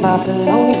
My belongings.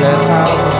let out.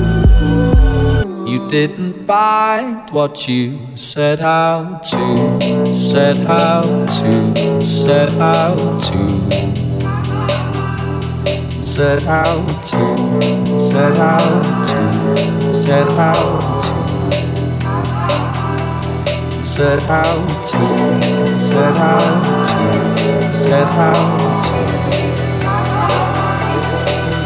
you didn't find what you set out to set out to, set out to, set out to, set out to, set out to, set out to, set out to, set out to,